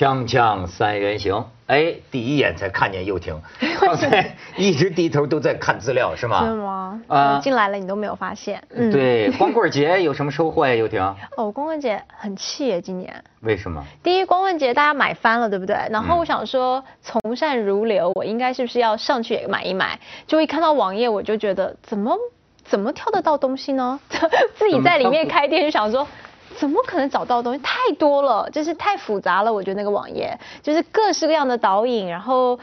锵锵三人行，哎，第一眼才看见幼婷，刚才 一直低头都在看资料是吗？是吗？啊，进来了你都没有发现。嗯，对，光棍节有什么收获呀，幼婷？哦，光棍节很气耶，今年。为什么？第一，光棍节大家买翻了，对不对？然后我想说，从善如流，我应该是不是要上去也买一买？就一看到网页，我就觉得怎么怎么挑得到东西呢？自己在里面开店就想说。怎么可能找到东西？太多了，就是太复杂了。我觉得那个网页就是各式各样的导引，然后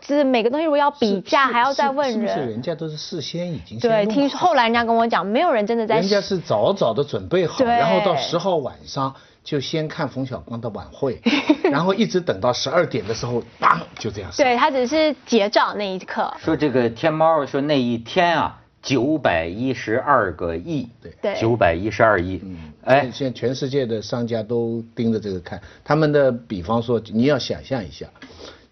就是每个东西如果要比价，还要再问人。是人家都是事先已经对，听说后来人家跟我讲，没有人真的在。人家是早早的准备好，然后到十号晚上就先看冯小刚的晚会，然后一直等到十二点的时候，当就这样。对他只是结账那一刻。说这个天猫说那一天啊。九百一十二个亿，对，九百一十二亿。嗯，哎，现在全世界的商家都盯着这个看。他们的比方说，你要想象一下，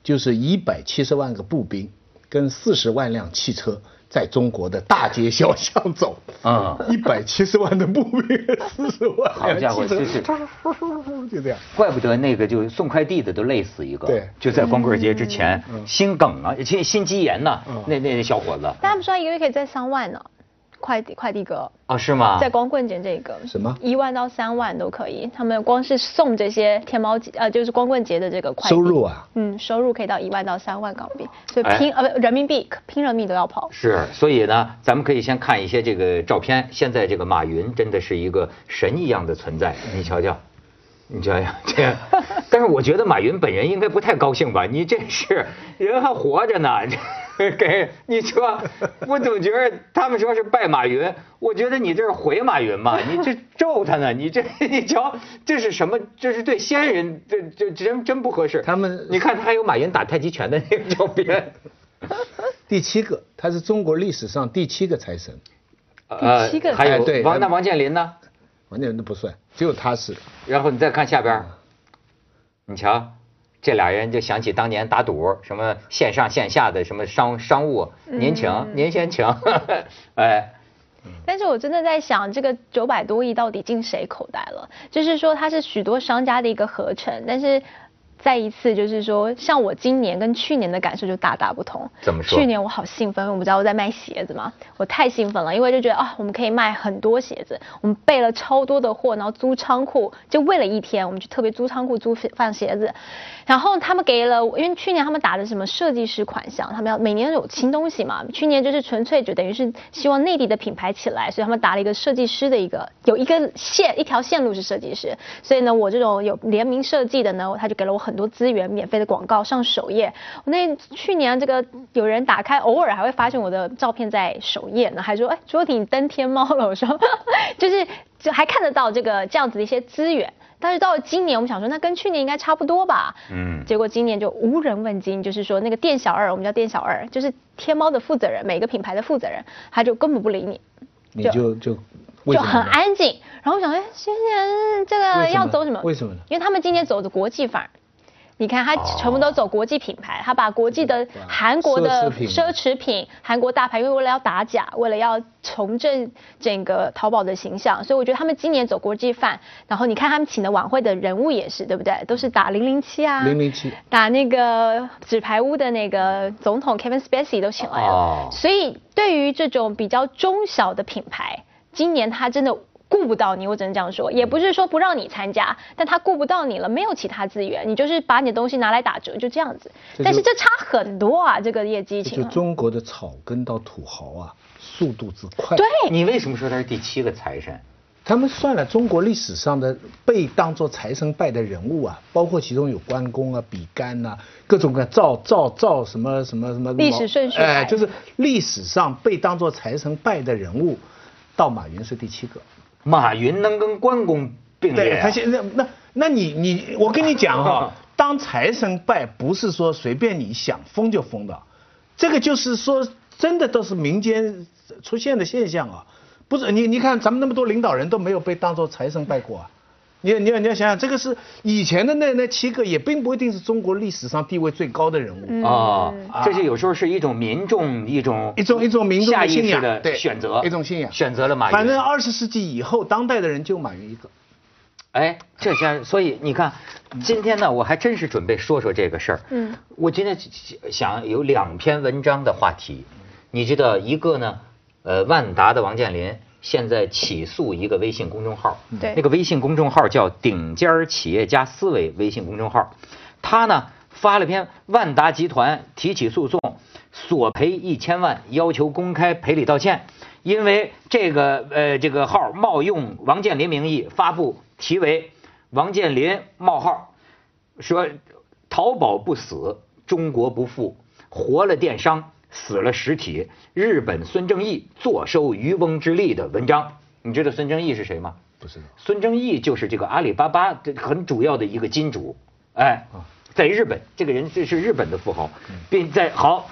就是一百七十万个步兵跟四十万辆汽车。在中国的大街小巷走，啊，一百七十万的步兵，四十万，好家伙，就是，就这样，怪不得那个就送快递的都累死一个，对，就在光棍节之前，心梗啊，心心肌炎呐，那那小伙子，他们说一个月可以挣三万呢。快递快递哥啊是吗？在光棍节这个什么一万到三万都可以，他们光是送这些天猫节呃就是光棍节的这个快收入啊，嗯收入可以到一万到三万港币，所以拼呃不人民币拼了命都要跑。是，所以呢，咱们可以先看一些这个照片。现在这个马云真的是一个神一样的存在，你瞧瞧，你瞧瞧这，但是我觉得马云本人应该不太高兴吧？你这是人还活着呢。给你说，我总觉得他们说是拜马云，我觉得你这是毁马云嘛？你这咒他呢？你这 你瞧，这是什么？这是对先人，这这真真不合适。他们你看，他还有马云打太极拳的那个照片。第七个，他是中国历史上第七个财神。第七个，还有王那王健林呢？王健林都不算，只有他是。然后你再看下边，你瞧。这俩人就想起当年打赌，什么线上线下的什么商商务，您请，您先请，哎。但是我真的在想，这个九百多亿到底进谁口袋了？就是说，它是许多商家的一个合成，但是。再一次就是说，像我今年跟去年的感受就大大不同。怎么说？去年我好兴奋，我不知道我在卖鞋子嘛，我太兴奋了，因为就觉得啊，我们可以卖很多鞋子，我们备了超多的货，然后租仓库，就为了一天，我们就特别租仓库租放鞋子。然后他们给了，因为去年他们打的什么设计师款项，他们要每年有新东西嘛。去年就是纯粹就等于是希望内地的品牌起来，所以他们打了一个设计师的一个有一个线一条线路是设计师，所以呢，我这种有联名设计的呢，他就给了我很。很多资源，免费的广告上首页。我那去年这个有人打开，偶尔还会发现我的照片在首页呢，还说哎，卓婷登天猫了。我说 就是就还看得到这个这样子的一些资源。但是到了今年，我们想说那跟去年应该差不多吧。嗯。结果今年就无人问津，就是说那个店小二，我们叫店小二，就是天猫的负责人，每个品牌的负责人，他就根本不理你。你就就就很安静。然后我想哎，今年这个要走什么？为什么呢？因为他们今年走的国际范儿。你看，他全部都走国际品牌，他把国际的韩国的奢侈品、韩国大牌，因为为了要打假，为了要重振整个淘宝的形象，所以我觉得他们今年走国际范。然后你看他们请的晚会的人物也是，对不对？都是打零零七啊，零零七，打那个纸牌屋的那个总统 Kevin Spacey 都请来了。所以对于这种比较中小的品牌，今年他真的。顾不到你，我只能这样说，也不是说不让你参加，但他顾不到你了，没有其他资源，你就是把你的东西拿来打折，就这样子。但是这差很多啊，这个业绩情。就中国的草根到土豪啊，速度之快。对。你为什么说他是第七个财神？他们算了中国历史上的被当做财神拜的人物啊，包括其中有关公啊、比干呐，各种各赵赵赵什么什么什么。历史顺序。哎，就是历史上被当做财神拜的人物，到马云是第七个。马云能跟关公并列？他现在那那你你我跟你讲哈，当财神拜不是说随便你想封就封的，这个就是说真的都是民间出现的现象啊，不是你你看咱们那么多领导人都没有被当做财神拜过啊。你你你要想想，这个是以前的那那七个，也并不一定是中国历史上地位最高的人物啊。这是有时候是一种民众一种一种一种民众的信仰的选择，一种信仰选择了马云。反正二十世纪以后，当代的人就马云一个。哎，这下所以你看，今天呢，我还真是准备说说这个事儿。嗯，我今天想有两篇文章的话题，你知道一个呢，呃，万达的王健林现在起诉一个微信公众号，对。那个微信公众号叫“顶尖企业家思维”微信公众号，他呢发了篇万达集团提起诉讼，索赔一千万，要求公开赔礼道歉。因为这个呃这个号冒用王健林名义发布题为“王健林冒号”，说淘宝不死，中国不富，活了电商，死了实体。日本孙正义坐收渔翁之利的文章，你知道孙正义是谁吗？不知道。孙正义就是这个阿里巴巴的很主要的一个金主，哎，在日本，这个人这是日本的富豪，并在好，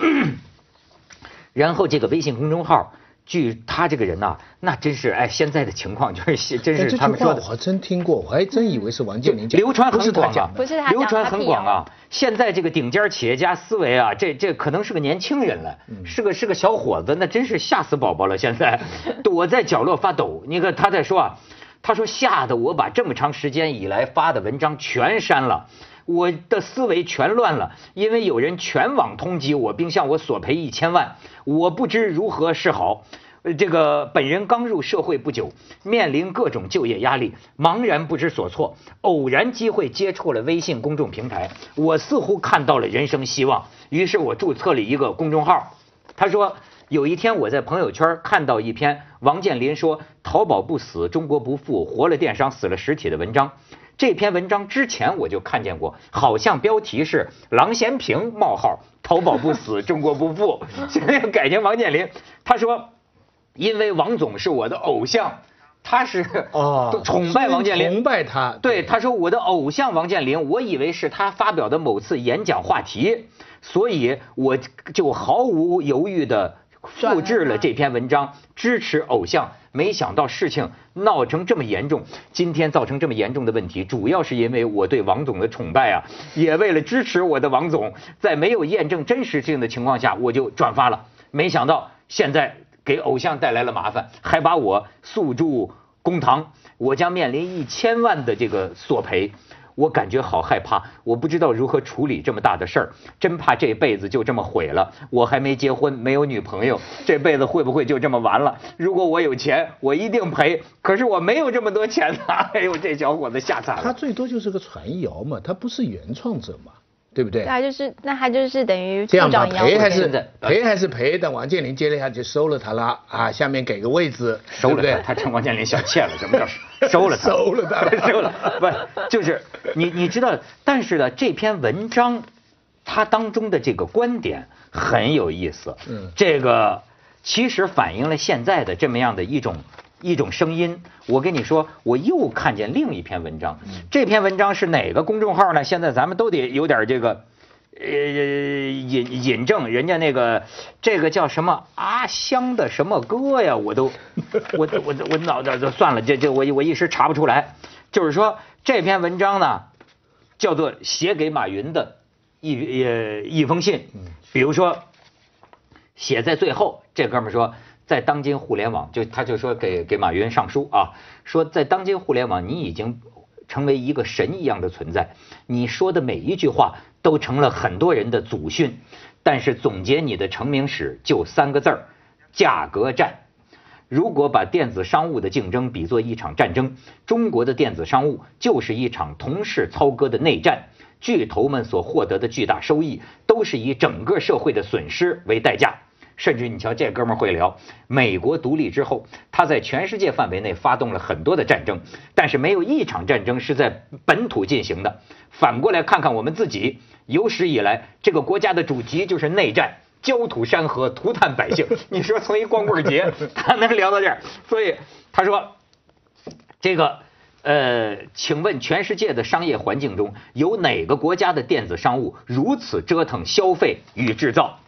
然后这个微信公众号。据他这个人呐，那真是哎，现在的情况就是 真是他们说的，我还真听过，我还真以为是王健林讲，流传很广啊，不是他流传很广啊。现在这个顶尖企业家思维啊，这这可能是个年轻人了，是个是个小伙子，那真是吓死宝宝了。现在 躲在角落发抖。你看他在说啊，他说吓得我把这么长时间以来发的文章全删了。我的思维全乱了，因为有人全网通缉我，并向我索赔一千万，我不知如何是好。这个本人刚入社会不久，面临各种就业压力，茫然不知所措。偶然机会接触了微信公众平台，我似乎看到了人生希望，于是我注册了一个公众号。他说，有一天我在朋友圈看到一篇王健林说“淘宝不死，中国不富，活了电商，死了实体”的文章。这篇文章之前我就看见过，好像标题是“郎咸平冒号淘宝不死，中国不富 ”，现在改成王健林。他说，因为王总是我的偶像，他是哦 崇拜王健林，崇拜他。对，他说我的偶像王健林，我以为是他发表的某次演讲话题，所以我就毫无犹豫的复制了这篇文章，支持偶像。没想到事情闹成这么严重，今天造成这么严重的问题，主要是因为我对王总的崇拜啊，也为了支持我的王总，在没有验证真实性的情况下，我就转发了。没想到现在给偶像带来了麻烦，还把我诉诸公堂，我将面临一千万的这个索赔。我感觉好害怕，我不知道如何处理这么大的事儿，真怕这辈子就这么毁了。我还没结婚，没有女朋友，这辈子会不会就这么完了？如果我有钱，我一定赔。可是我没有这么多钱呐！哎呦，这小伙子吓惨了。他最多就是个传谣嘛，他不是原创者嘛。对不对？那就是那他就是等于这样吧，赔还是赔还是赔？等王健林接了下去收了他了啊，下面给个位置，收了他，他成王健林小妾了，什么叫 收了他？收了他，收了。不，就是你你知道，但是呢，这篇文章它当中的这个观点很有意思。嗯，这个其实反映了现在的这么样的一种。一种声音，我跟你说，我又看见另一篇文章。这篇文章是哪个公众号呢？现在咱们都得有点这个，呃，引引证人家那个这个叫什么阿香的什么歌呀？我都，我我我脑子就算了，这这我我一时查不出来。就是说这篇文章呢，叫做写给马云的一呃一封信。比如说写在最后，这哥们说。在当今互联网，就他就说给给马云上书啊，说在当今互联网，你已经成为一个神一样的存在，你说的每一句话都成了很多人的祖训。但是总结你的成名史就三个字儿：价格战。如果把电子商务的竞争比作一场战争，中国的电子商务就是一场同室操戈的内战，巨头们所获得的巨大收益，都是以整个社会的损失为代价。甚至你瞧，这哥们儿会聊。美国独立之后，他在全世界范围内发动了很多的战争，但是没有一场战争是在本土进行的。反过来看看我们自己，有史以来这个国家的主题就是内战，焦土山河，涂炭百姓。你说从一光棍节，他能聊到这儿？所以他说，这个呃，请问全世界的商业环境中有哪个国家的电子商务如此折腾消费与制造？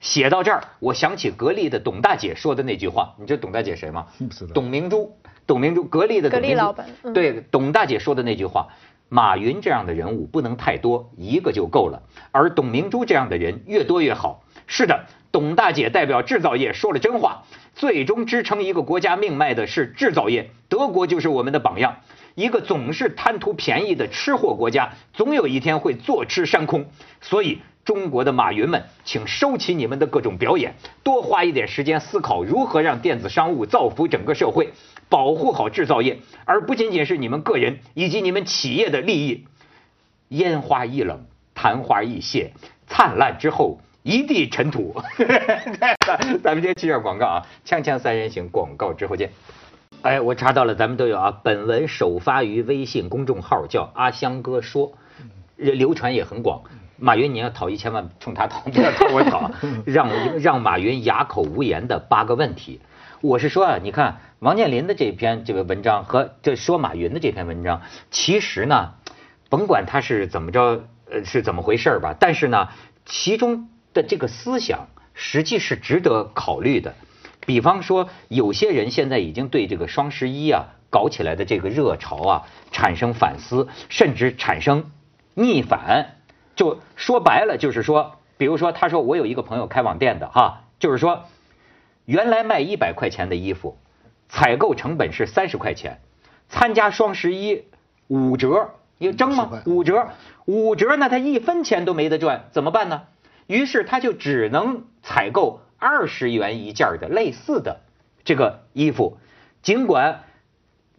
写到这儿，我想起格力的董大姐说的那句话，你知道董大姐谁吗？董明珠，董明珠，格力的格力老板。对，董大姐说的那句话，马云这样的人物不能太多，一个就够了。而董明珠这样的人越多越好。是的，董大姐代表制造业说了真话。最终支撑一个国家命脉的是制造业，德国就是我们的榜样。一个总是贪图便宜的吃货国家，总有一天会坐吃山空。所以，中国的马云们，请收起你们的各种表演，多花一点时间思考如何让电子商务造福整个社会，保护好制造业，而不仅仅是你们个人以及你们企业的利益。烟花易冷，昙花易谢，灿烂之后一地尘土。咱们先去下广告啊，锵锵三人行，广告之后见。哎，我查到了，咱们都有啊。本文首发于微信公众号，叫阿香哥说，流传也很广。马云，你要讨一千万，冲他讨，不要讨我讨。让让马云哑口无言的八个问题。我是说啊，你看王健林的这篇这个文章和这说马云的这篇文章，其实呢，甭管他是怎么着，呃，是怎么回事吧，但是呢，其中的这个思想实际是值得考虑的。比方说，有些人现在已经对这个双十一啊搞起来的这个热潮啊产生反思，甚至产生逆反。就说白了，就是说，比如说，他说我有一个朋友开网店的哈，就是说，原来卖一百块钱的衣服，采购成本是三十块钱，参加双十一五折，你争吗？五折，五折呢，他一分钱都没得赚，怎么办呢？于是他就只能采购。二十元一件的类似的这个衣服，尽管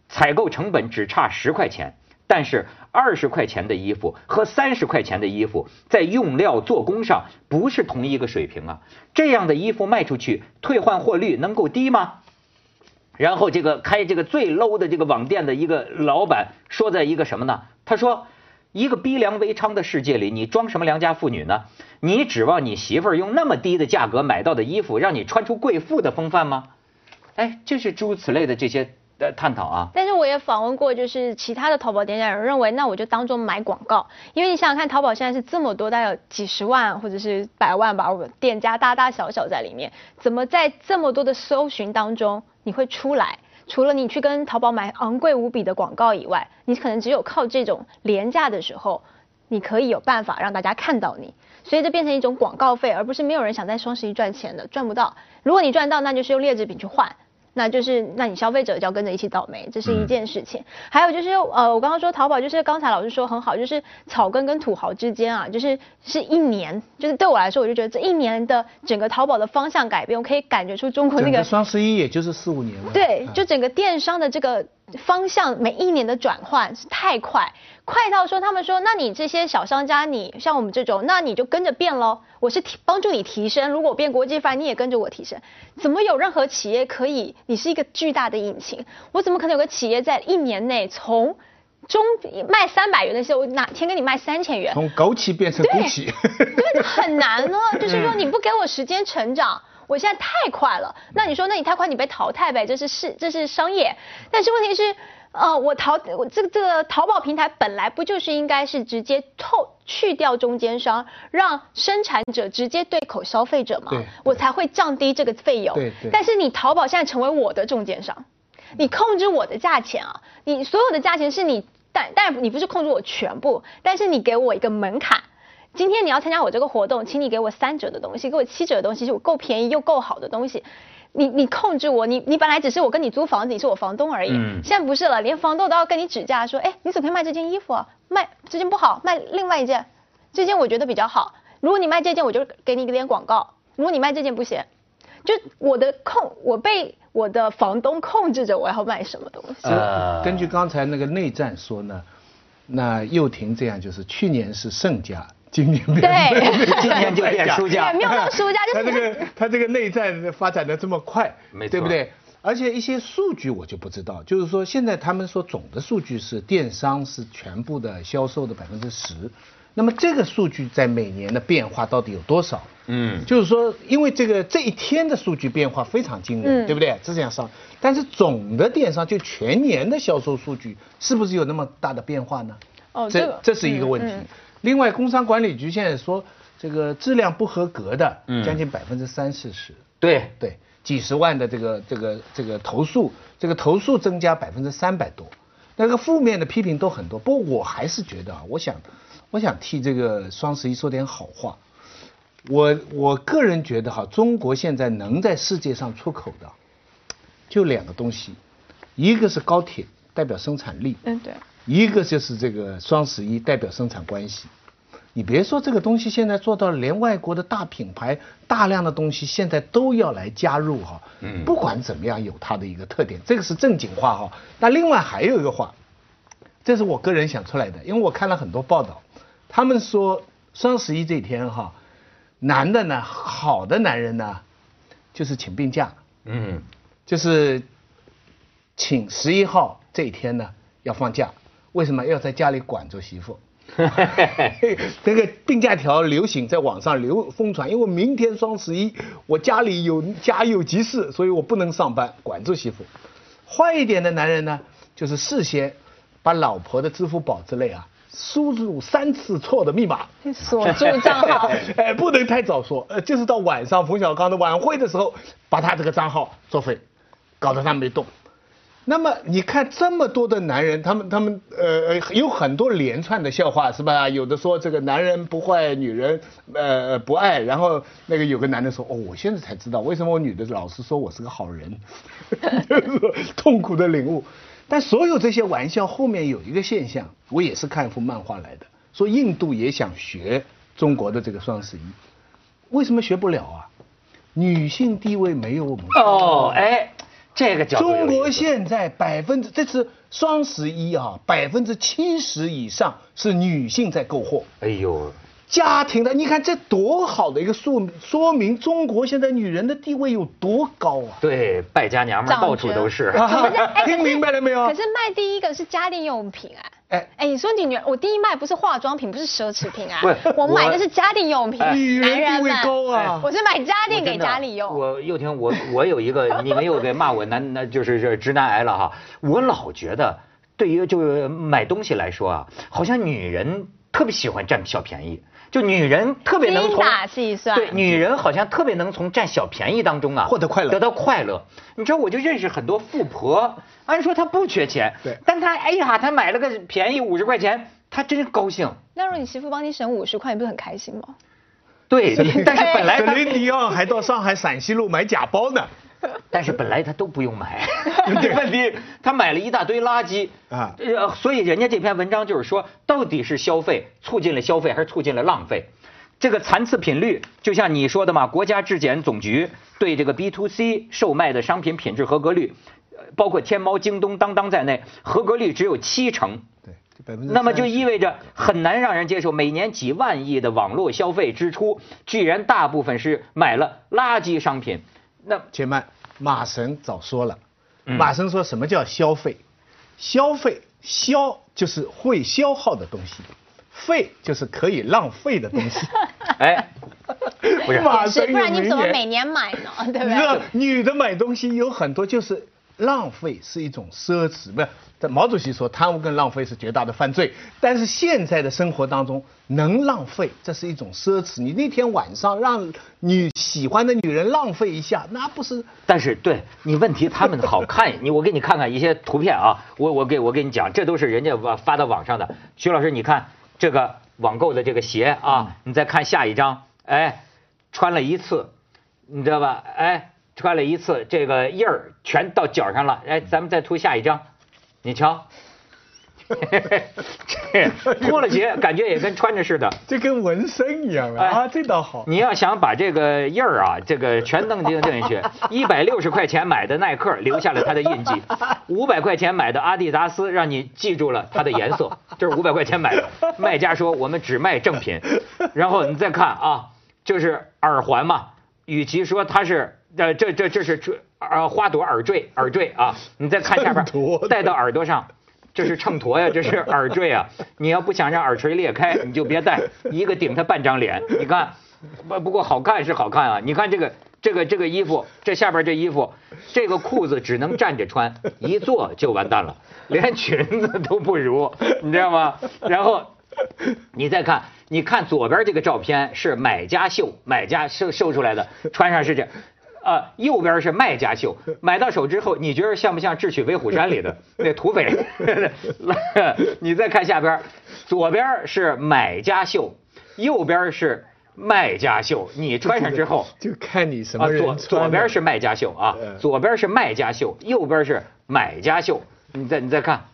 采购成本只差十块钱，但是二十块钱的衣服和三十块钱的衣服在用料做工上不是同一个水平啊！这样的衣服卖出去，退换货率能够低吗？然后这个开这个最 low 的这个网店的一个老板说在一个什么呢？他说。一个逼良为娼的世界里，你装什么良家妇女呢？你指望你媳妇儿用那么低的价格买到的衣服，让你穿出贵妇的风范吗？哎，就是诸如此类的这些在探讨啊。但是我也访问过，就是其他的淘宝店家，有人认为，那我就当做买广告，因为你想想看，淘宝现在是这么多，大概有几十万或者是百万吧，我店家大大小小在里面，怎么在这么多的搜寻当中你会出来？除了你去跟淘宝买昂贵无比的广告以外，你可能只有靠这种廉价的时候，你可以有办法让大家看到你，所以这变成一种广告费，而不是没有人想在双十一赚钱的，赚不到。如果你赚到，那就是用劣质品去换。那就是，那你消费者就要跟着一起倒霉，这是一件事情。还有就是，呃，我刚刚说淘宝，就是刚才老师说很好，就是草根跟土豪之间啊，就是是一年，就是对我来说，我就觉得这一年的整个淘宝的方向改变，我可以感觉出中国那个双十一也就是四五年了。对，就整个电商的这个。方向每一年的转换是太快，快到说他们说，那你这些小商家，你像我们这种，那你就跟着变喽。我是提帮助你提升，如果变国际化，你也跟着我提升。怎么有任何企业可以？你是一个巨大的引擎，我怎么可能有个企业在一年内从中卖三百元的时候，我哪天给你卖三千元？从枸杞变成枸杞，对，很难呢。就是说你不给我时间成长。我现在太快了，那你说，那你太快，你被淘汰呗？这是是这是商业，但是问题是，呃，我淘我这个这个淘宝平台本来不就是应该是直接透去掉中间商，让生产者直接对口消费者嘛？我才会降低这个费用。但是你淘宝现在成为我的中间商，你控制我的价钱啊，你所有的价钱是你，但但你不是控制我全部，但是你给我一个门槛。今天你要参加我这个活动，请你给我三折的东西，给我七折的东西，是我够便宜又够好的东西。你你控制我，你你本来只是我跟你租房子，你是我房东而已。嗯。现在不是了，连房东都要跟你指价，说，哎，你怎么可以卖这件衣服啊？卖这件不好，卖另外一件，这件我觉得比较好。如果你卖这件，我就给你一点广告；如果你卖这件不行，就我的控，我被我的房东控制着，我要卖什么东西。呃，根据刚才那个内战说呢，那又廷这样就是去年是盛家。今年对，今年就变输家，没有那输家，他这个他这个内战发展的这么快，对不对？而且一些数据我就不知道，就是说现在他们说总的数据是电商是全部的销售的百分之十，那么这个数据在每年的变化到底有多少？嗯，就是说因为这个这一天的数据变化非常惊人，对不对？是这样上，但是总的电商就全年的销售数据是不是有那么大的变化呢？哦，这这是一个问题。另外，工商管理局现在说，这个质量不合格的，将近百分之三四十。对对，几十万的这个这个这个投诉，这个投诉增加百分之三百多，那个负面的批评都很多。不过我还是觉得啊，我想，我想替这个双十一说点好话。我我个人觉得哈，中国现在能在世界上出口的，就两个东西，一个是高铁，代表生产力，嗯对，一个就是这个双十一代表生产关系。你别说这个东西现在做到了，连外国的大品牌大量的东西现在都要来加入哈。嗯不管怎么样，有它的一个特点，这个是正经话哈。那另外还有一个话，这是我个人想出来的，因为我看了很多报道，他们说双十一这天哈，男的呢，好的男人呢，就是请病假，嗯，就是请十一号这一天呢要放假，为什么要在家里管住媳妇？这个病假条流行，在网上流疯传，因为明天双十一，我家里有家有急事，所以我不能上班，管住媳妇。坏一点的男人呢，就是事先把老婆的支付宝之类啊，输入三次错的密码，锁住账号。哎，不能太早说，呃，就是到晚上冯小刚的晚会的时候，把他这个账号作废，搞得他没动。那么你看这么多的男人，他们他们呃呃有很多连串的笑话是吧？有的说这个男人不坏，女人呃不爱，然后那个有个男的说哦，我现在才知道为什么我女的老是说我是个好人，痛苦的领悟。但所有这些玩笑后面有一个现象，我也是看一幅漫画来的，说印度也想学中国的这个双十一，为什么学不了啊？女性地位没有我们高哦，哎，这个角度中国现在百分之这次双十一啊，百分之七十以上是女性在购货。哎呦，家庭的，你看这多好的一个说说明中国现在女人的地位有多高啊！对，败家娘们儿到处都是。听明白了没有可是卖第一个是家电用品哎。哎哎，你说你女儿，我第一卖不是化妆品，不是奢侈品啊不是，我买的是家电用品，男人地位男们高啊我是买家电给家里用。我又听我我有一个，你们又给骂我男，那就是是直男癌了哈。我老觉得，对于就是买东西来说啊，好像女人特别喜欢占小便宜，就女人特别能从精打细算对，女人好像特别能从占小便宜当中啊获得快乐得到快乐。你知道，我就认识很多富婆，按说她不缺钱，对但她哎呀，她买了个便宜五十块钱，她真高兴。那如果你媳妇帮你省五十块，你不是很开心吗？对，但是本来她沈林迪奥还到上海陕西路买假包呢。但是本来他都不用买，问题他买了一大堆垃圾啊呃，所以人家这篇文章就是说，到底是消费促进了消费，还是促进了浪费？这个残次品率，就像你说的嘛，国家质检总局对这个 B to C 售卖的商品品质合格率，呃包括天猫、京东、当当在内，合格率只有七成。对，百分之那么就意味着很难让人接受，每年几万亿的网络消费支出，居然大部分是买了垃圾商品。那且慢，马神早说了，嗯马神说什么叫消费？消费消就是会消耗的东西，费就是可以浪费的东西。哎，不是是，马神不然你怎么每年买呢？对不你知道对？女的买东西有很多就是浪费是一种奢侈，不是？在毛主席说贪污跟浪费是绝大的犯罪，但是现在的生活当中能浪费，这是一种奢侈。你那天晚上让你喜欢的女人浪费一下，那不是 但是对你问题，他们好看，你我给你看看一些图片啊，我我给我给你讲，这都是人家发发到网上的。徐老师，你看这个网购的这个鞋啊，你再看下一张，哎，穿了一次，你知道吧？哎，穿了一次，这个印儿全到脚上了。哎，咱们再涂下一张，你瞧。这脱了鞋，感觉也跟穿着似的。这跟纹身一样啊！这倒好。你要想把这个印儿啊，这个全弄进进去，一百六十块钱买的耐克留下了它的印记，五百块钱买的阿迪达斯让你记住了它的颜色，这是五百块钱买的。卖家说我们只卖正品，然后你再看啊，就是耳环嘛，与其说它是呃这这这是这呃花朵耳坠耳坠啊，你再看下边戴到耳朵上。这是秤砣呀，这是耳坠啊！你要不想让耳垂裂开，你就别戴，一个顶他半张脸。你看，不不过好看是好看啊！你看这个这个这个衣服，这下边这衣服，这个裤子只能站着穿，一坐就完蛋了，连裙子都不如，你知道吗？然后你再看，你看左边这个照片是买家秀，买家秀秀出来的，穿上是这。啊，右边是卖家秀，买到手之后，你觉得像不像《智取威虎山》里的 那土匪？你再看下边，左边是买家秀，右边是卖家秀。你穿上之后，就看你什啊，么人左左边是卖家秀啊，嗯左边是卖家秀，右边是买家秀。你再你再看，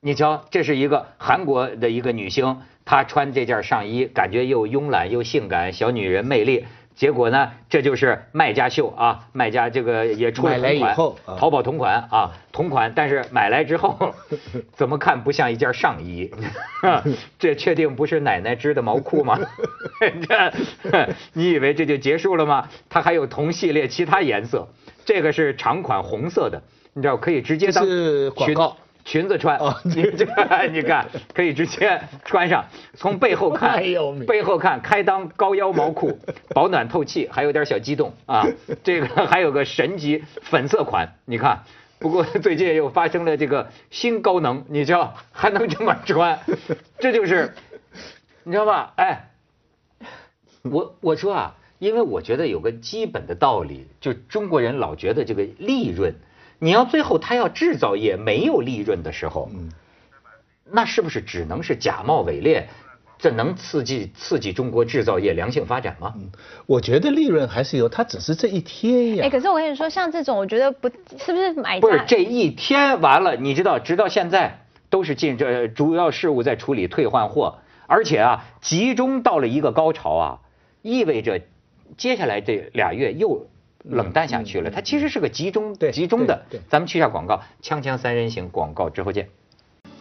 你瞧，这是一个韩国的一个女星，她穿这件上衣，感觉又慵懒又性感，小女人魅力。结果呢，这就是卖家秀啊！卖家这个也出了同款淘宝同款啊，同款，但是买来之后，怎么看不像一件上衣？这确定不是奶奶织的毛裤吗？这，你以为这就结束了吗？它还有同系列其他颜色，这个是长款红色的，你知道可以直接当这是广裙告裙子穿哦，你这你看可以直接穿上，从背后看 哎，背后看开裆高腰毛裤，保暖透气，还有点小激动啊。这个还有个神级粉色款，你看。不过最近又发生了这个新高能，你知道还能这么穿，这就是，你知道吧？哎，我我说啊，因为我觉得有个基本的道理，就中国人老觉得这个利润，你要最后他要制造业没有利润的时候，嗯那是不是只能是假冒伪劣？这能刺激刺激中国制造业良性发展吗？我觉得利润还是有，它只是这一天呀。哎，可是我跟你说，像这种，我觉得不是不是买家不是这一天完了，你知道，直到现在都是进这主要事务在处理退换货，而且啊，集中到了一个高潮啊，意味着接下来这俩月又冷淡下去了。它其实是个集中对集中的。咱们去一下广告，锵锵三人行广告之后见。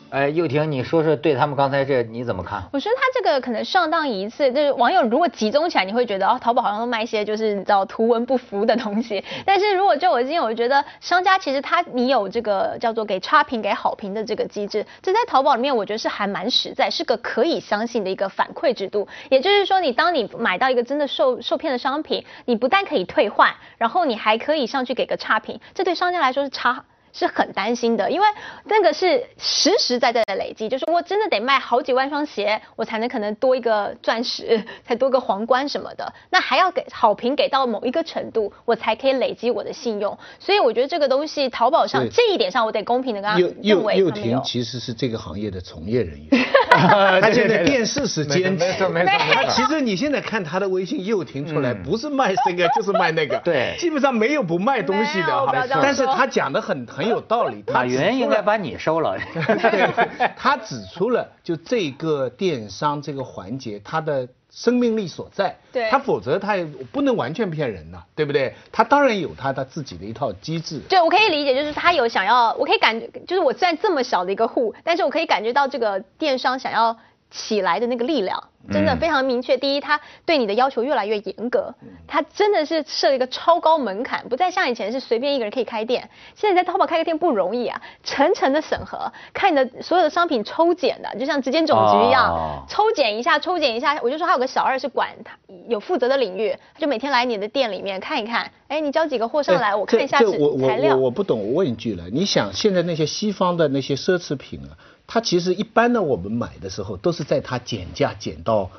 哎，又婷，你说说对他们刚才这你怎么看？我觉得他这个可能上当一次，就是网友如果集中起来，你会觉得哦，淘宝好像都卖一些就是你知道图文不符的东西。但是如果就我经验，我觉得商家其实他你有这个叫做给差评给好评的这个机制，这在淘宝里面我觉得是还蛮实在，是个可以相信的一个反馈制度。也就是说，你当你买到一个真的受受骗的商品，你不但可以退换，然后你还可以上去给个差评，这对商家来说是差。是很担心的，因为那个是实实在在的累积，就是我真的得卖好几万双鞋，我才能可能多一个钻石，才多个皇冠什么的，那还要给好评给到某一个程度，我才可以累积我的信用。所以我觉得这个东西，淘宝上这一点上，我得公平的跟他右认右右为他们有。婷。其实是这个行业的从业人员，他现在电视是兼职。没错没错没错。他其实你现在看他的微信又停出来，嗯。不是卖这个就是卖那个，对。基本上没有不卖东西的哈。但是他讲的很很有道理，他马云指出了应该把你收了。对，他指出了就这个电商这个环节它的生命力所在。对他否则他也不能完全骗人呐，对不对？他当然有他他自己的一套机制。对，我可以理解，就是他有想要，我可以感觉，就是我虽然这么小的一个户，但是我可以感觉到这个电商想要起来的那个力量，真的嗯非常明确。第一，他对你的要求越来越严格，他真的是设了一个超高门槛，不再像以前是随便一个人可以开店。现在在淘宝开个店不容易啊，层层的审核，看你的所有的商品抽检的，就像质检总局一样，哦抽检一下，抽检一下。我就说还有个小二是管他有负责的领域，他就每天来你的店里面看一看，哎，你交几个货上来，哎我看一下材料我。我不懂，我问一句了，你想现在那些西方的那些奢侈品啊，它其实一般的我们买的时候都是在它减价减到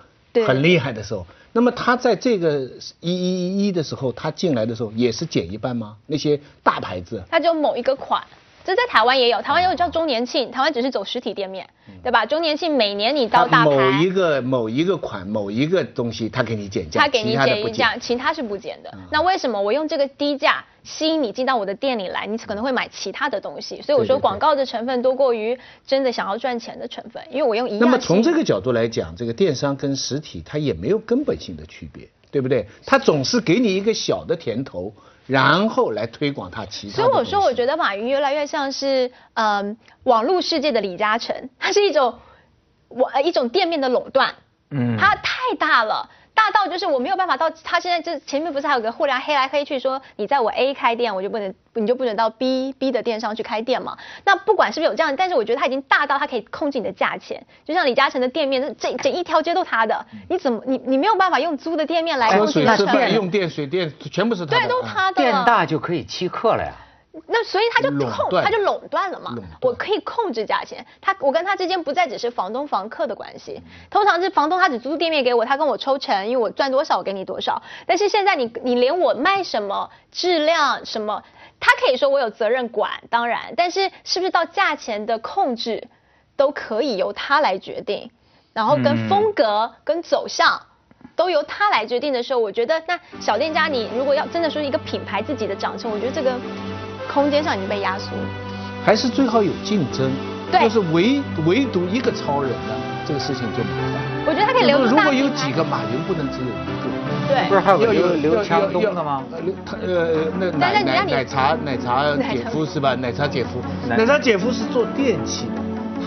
很厉害的时候，那么它在这个一一一一的时候，它进来的时候也是减一半吗？那些大牌子。它就某一个款。这在台湾也有，台湾也有叫周年庆，台湾只是走实体店面，对吧？周年庆每年你到大它某一，个某一个款某一个东西，他给你减价，他给你减一价，其他是不减的。那为什么我用这个低价吸引你进到我的店里来？你可能会买其他的东西，所以我说广告的成分多过于真的想要赚钱的成分，因为我用一样那么从性这个角度来讲，这个电商跟实体它也没有根本性的区别，对不对？它总是给你一个小的甜头，然后来推广它其他的东西。所以我说，我觉得马云越来越像是嗯、网络世界的李嘉诚，他是一种我呃一种店面的垄断，嗯他太大了。大到就是我没有办法到，他现在就前面不是还有个互联网黑来黑去说，你在我 A 开店，我就不能，你就不能到 B B 的电商去开店嘛？那不管是不是有这样，但是我觉得他已经大到他可以控制你的价钱，就像李嘉诚的店面，这整一条街都他的，你怎么你你没有办法用租的店面来喝控制他水吃饭，用电水电全部是他的。对，都啊他的。店大就可以欺客了呀。那所以他就控，他就垄断了嘛。我可以控制价钱，他我跟他之间不再只是房东房客的关系，通常是房东他只租店面给我，他跟我抽成，因为我赚多少我给你多少。但是现在你你连我卖什么质量什么，他可以说我有责任管，当然，但是是不是到价钱的控制都可以由他来决定，然后嗯跟风格跟走向。都由他来决定的时候，我觉得那小店家你如果要真的说一个品牌自己的长成，我觉得这个空间上已经被压缩了。还是最好有竞争，对就是唯唯独一个超人呢，这个事情就麻烦。我觉得他可以留如果有几个马云不能只有一个。对不是还有个要刘刘强东的吗？呃刘他呃那奶奶奶茶奶茶姐夫是吧？奶茶姐夫，奶奶茶姐夫是做电器的，